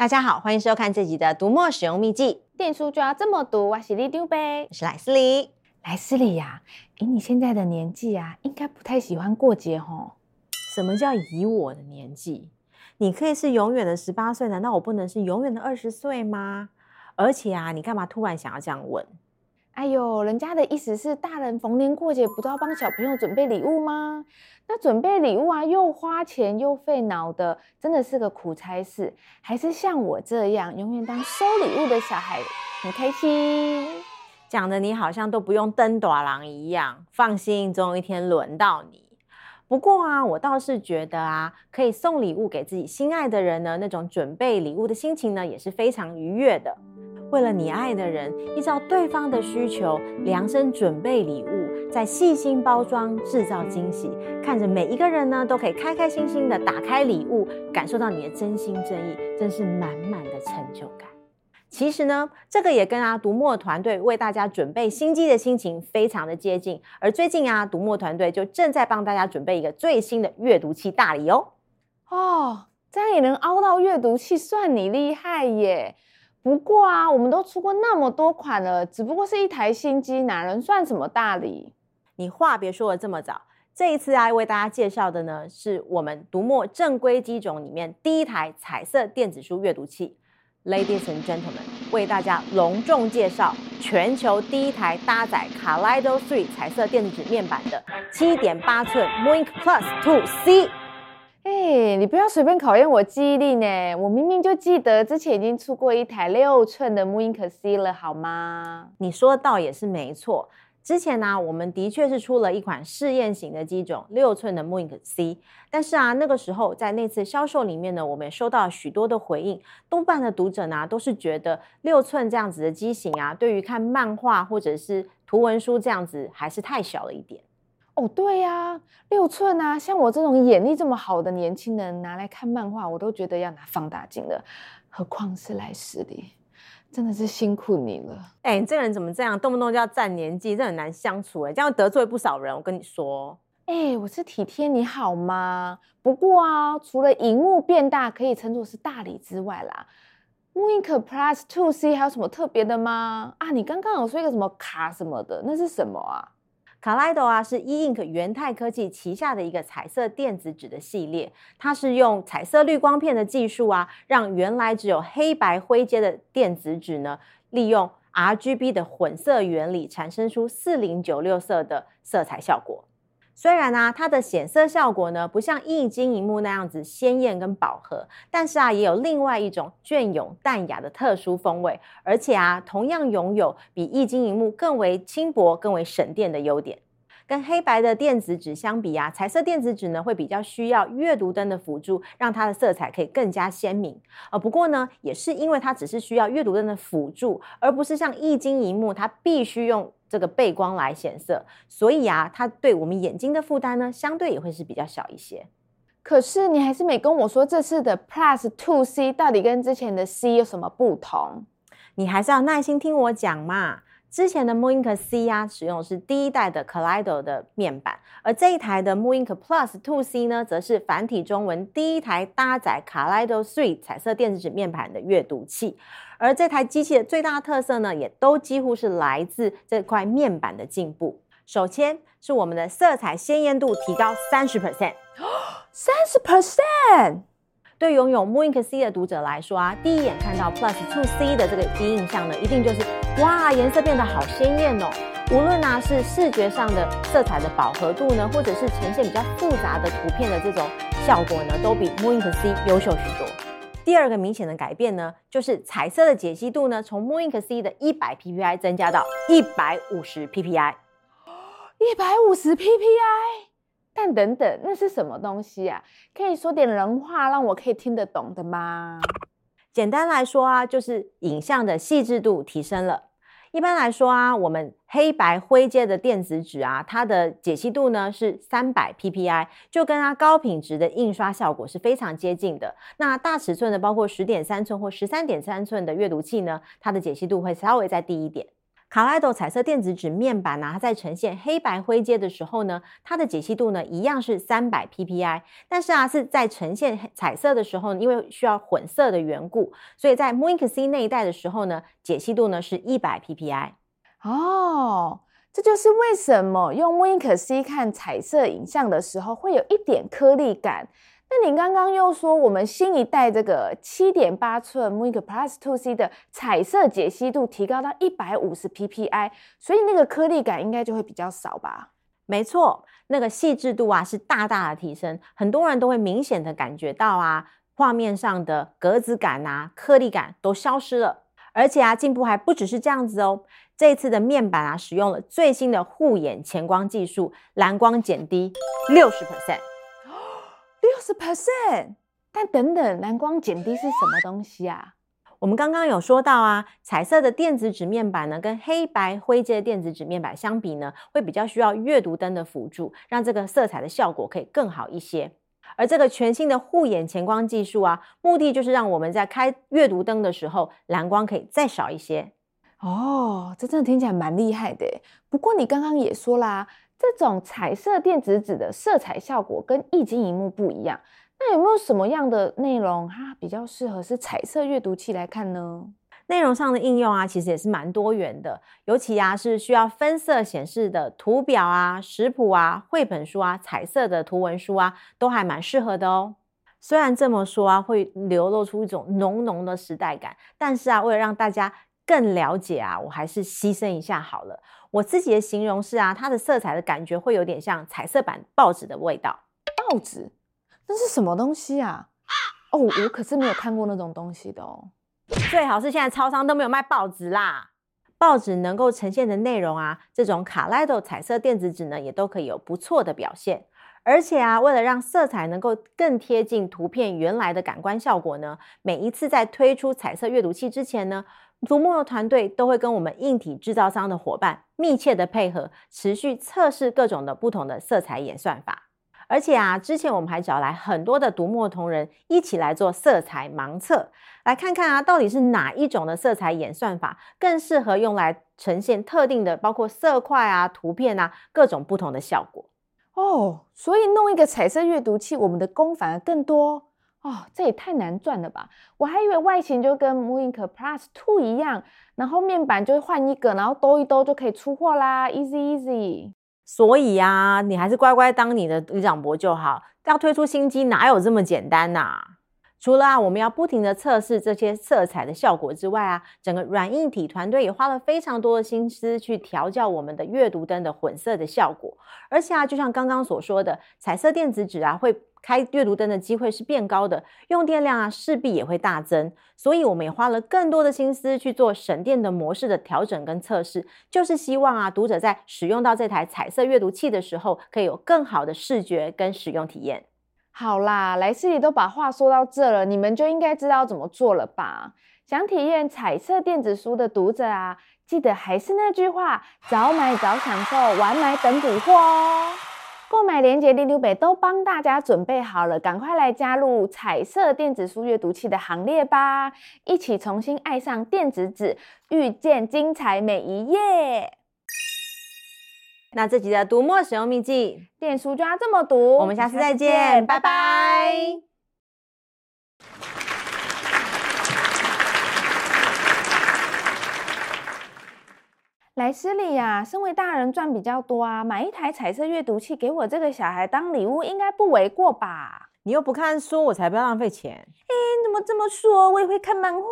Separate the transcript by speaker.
Speaker 1: 大家好，欢迎收看这集的读墨使用秘籍。
Speaker 2: 电书就要这么读，我是里丢呗，
Speaker 1: 我是莱斯里。
Speaker 2: 莱斯里呀，以你现在的年纪啊，应该不太喜欢过节吼。
Speaker 1: 什么叫以我的年纪？你可以是永远的十八岁，难道我不能是永远的二十岁吗？而且啊，你干嘛突然想要这样问？
Speaker 2: 哎呦，人家的意思是，大人逢年过节不都要帮小朋友准备礼物吗？那准备礼物啊，又花钱又费脑的，真的是个苦差事。还是像我这样，永远当收礼物的小孩，很开心。
Speaker 1: 讲的你好像都不用登大人一样，放心，总有一天轮到你。不过啊，我倒是觉得啊，可以送礼物给自己心爱的人呢，那种准备礼物的心情呢，也是非常愉悦的。为了你爱的人，依照对方的需求量身准备礼物，再细心包装制造惊喜，看着每一个人呢都可以开开心心的打开礼物，感受到你的真心真意，真是满满的成就感。其实呢，这个也跟啊读墨团队为大家准备新机的心情非常的接近。而最近啊，读墨团队就正在帮大家准备一个最新的阅读器大礼哦。
Speaker 2: 哦，这样也能凹到阅读器，算你厉害耶！不过啊，我们都出过那么多款了，只不过是一台新机，哪能算什么大礼？
Speaker 1: 你话别说的这么早，这一次啊，为大家介绍的呢，是我们读墨正规机种里面第一台彩色电子书阅读器。Ladies and gentlemen，为大家隆重介绍全球第一台搭载 Kaleido 3彩色电子面板的七点八寸 mooInk Plus 2C。
Speaker 2: 哎、你不要随便考验我记忆力呢！我明明就记得之前已经出过一台六寸的 MoonC 了，好吗？
Speaker 1: 你说的倒也是没错。之前呢、我们的确是出了一款试验型的机种，六寸的 MoonC。但是啊，那个时候在那次销售里面呢，我们也收到许多的回应，多半的读者呢都是觉得六寸这样子的机型啊，对于看漫画或者是图文书这样子还是太小了一点。
Speaker 2: 哦，对呀、啊，六寸啊，像我这种眼力这么好的年轻人拿来看漫画，我都觉得要拿放大镜的，何况是莱斯里，真的是辛苦你了。
Speaker 1: 哎、欸，你这个人怎么这样，动不动就要占年纪，这很难相处哎，这样得罪不少人。我跟你说，
Speaker 2: 哎、欸，我是体贴你好吗？不过啊，除了荧幕变大可以称作是大礼之外啦，mooInk Plus Two C 还有什么特别的吗？啊，你刚刚有说一个什么卡什么的，那是什么啊
Speaker 1: 卡莱多啊，是 E Ink 元泰科技旗下的一个彩色电子纸的系列，它是用彩色滤光片的技术啊，让原来只有黑白灰阶的电子纸呢，利用 RGB 的混色原理，产生出四零九六色的色彩效果。虽然啊，它的显色效果呢，不像液晶萤幕那样子鲜艳跟饱和，但是啊，也有另外一种隽永淡雅的特殊风味，而且啊，同样拥有比液晶萤幕更为轻薄、更为省电的优点。跟黑白的电子纸相比啊，彩色电子纸呢会比较需要阅读灯的辅助，让它的色彩可以更加鲜明。呃，不过呢，也是因为它只是需要阅读灯的辅助，而不是像液晶萤幕，它必须用这个背光来显色，所以啊，它对我们眼睛的负担呢，相对也会是比较小一些。
Speaker 2: 可是你还是没跟我说这次的 Plus Two C 到底跟之前的 C 有什么不同？
Speaker 1: 你还是要耐心听我讲嘛。之前的 mooInk C 啊，使用的是第一代的 Kaleido 的面板，而这一台的 mooInk Plus Two C 呢，则是繁体中文第一台搭载 Kaleido 3彩色电子纸面板的阅读器。而这台机器的最大特色呢，也都几乎是来自这块面板的进步。首先是我们的色彩鲜艳度提高三十 percent，
Speaker 2: 三十 percent。
Speaker 1: 对拥有 mooInk C 的读者来说啊，第一眼看到 Plus Two C 的这个第一印象呢，一定就是哇，颜色变得好鲜艳哦。无论啊是视觉上的色彩的饱和度呢，或者是呈现比较复杂的图片的这种效果呢，都比 mooInk C 优秀许多。第二个明显的改变呢，就是彩色的解析度呢，从 mooInk C 的一百 PPI 增加到一百五十 PPI，
Speaker 2: 一百五十 PPI。但等等，那是什么东西啊？可以说点人话，让我可以听得懂的吗？
Speaker 1: 简单来说啊，就是影像的细致度提升了。一般来说啊，我们黑白灰阶的电子纸啊，它的解析度呢是三百 PPI，就跟它高品质的印刷效果是非常接近的。那大尺寸的，包括十点三寸或十三点三寸的阅读器呢，它的解析度会稍微再低一点。卡莱多彩色电子纸面板啊，它在呈现黑白灰阶的时候呢，它的解析度呢一样是三百 PPI，但是啊是在呈现彩色的时候，因为需要混色的缘故，所以在 Mink C 那一代的时候呢，解析度呢是一百 PPI。
Speaker 2: 哦，这就是为什么用 Mink C 看彩色影像的时候会有一点颗粒感。那你刚刚又说我们新一代这个七点八寸 MOINK Plus 2C 的彩色解析度提高到一百五十 PPI，所以那个颗粒感应该就会比较少吧？
Speaker 1: 没错，那个细致度啊是大大的提升，很多人都会明显的感觉到啊，画面上的格子感啊、颗粒感都消失了，而且啊进步还不只是这样子哦，这次的面板啊使用了最新的护眼前光技术，蓝光减低六十 percent。
Speaker 2: 六十 percent，但等等，蓝光减低是什么东西啊？
Speaker 1: 我们刚刚有说到啊，彩色的电子纸面板呢，跟黑白灰阶的电子纸面板相比呢，会比较需要阅读灯的辅助，让这个色彩的效果可以更好一些。而这个全新的护眼前光技术啊，目的就是让我们在开阅读灯的时候，蓝光可以再少一些。
Speaker 2: 哦，这真的听起来蛮厉害的。不过你刚刚也说啦。这种彩色电子纸的色彩效果跟液晶萤幕不一样，那有没有什么样的内容它比较适合是彩色阅读器来看呢？
Speaker 1: 内容上的应用啊，其实也是蛮多元的，尤其啊是需要分色显示的图表啊、食谱啊、绘本书啊、彩色的图文书啊，都还蛮适合的哦。虽然这么说啊，会流露出一种浓浓的时代感，但是啊，为了让大家更了解啊，我还是牺牲一下好了。我自己的形容是啊，它的色彩的感觉会有点像彩色版报纸的味道。
Speaker 2: 报纸？那是什么东西啊？哦，我可是没有看过那种东西的哦。
Speaker 1: 最好是现在超商都没有卖报纸啦。报纸能够呈现的内容啊，这种卡莱多彩色电子纸呢，也都可以有不错的表现。而且啊，为了让色彩能够更贴近图片原来的感官效果呢，每一次在推出彩色阅读器之前呢，读墨的团队都会跟我们硬体制造商的伙伴密切的配合，持续测试各种的不同的色彩演算法。而且啊，之前我们还找来很多的读墨同仁一起来做色彩盲测，来看看啊，到底是哪一种的色彩演算法更适合用来呈现特定的，包括色块啊、图片啊各种不同的效果。
Speaker 2: 哦，所以弄一个彩色阅读器，我们的工反而更多。哦，这也太难赚了吧！我还以为外形就跟 MOINK Plus Two 一样，然后面板就换一个，然后兜一兜就可以出货啦，easy easy。
Speaker 1: 所以啊，你还是乖乖当你的旅长博就好。要推出新机，哪有这么简单呐、啊？除了啊，我们要不停的测试这些色彩的效果之外啊，整个软硬体团队也花了非常多的心思去调教我们的阅读灯的混色的效果。而且啊，就像刚刚所说的，彩色电子纸啊，会开阅读灯的机会是变高的，用电量啊势必也会大增。所以我们也花了更多的心思去做省电的模式的调整跟测试，就是希望啊，读者在使用到这台彩色阅读器的时候，可以有更好的视觉跟使用体验。
Speaker 2: 好啦，莱斯里都把话说到这了，你们就应该知道怎么做了吧？想体验彩色电子书的读者啊，记得还是那句话，早买早享受，晚买等补货哦。购买链接里长伯都帮大家准备好了，赶快来加入彩色电子书阅读器的行列吧，一起重新爱上电子纸，遇见精彩每一页。
Speaker 1: 那这集的读墨使用秘籍，
Speaker 2: 电书就要这么读。
Speaker 1: 我们下次再见，拜拜。
Speaker 2: 莱斯利呀，身为大人赚比较多啊，买一台彩色阅读器给我这个小孩当礼物，应该不为过吧？
Speaker 1: 你又不看书，我才不要浪费钱。
Speaker 2: 哎，你怎么这么说？我也会看漫画。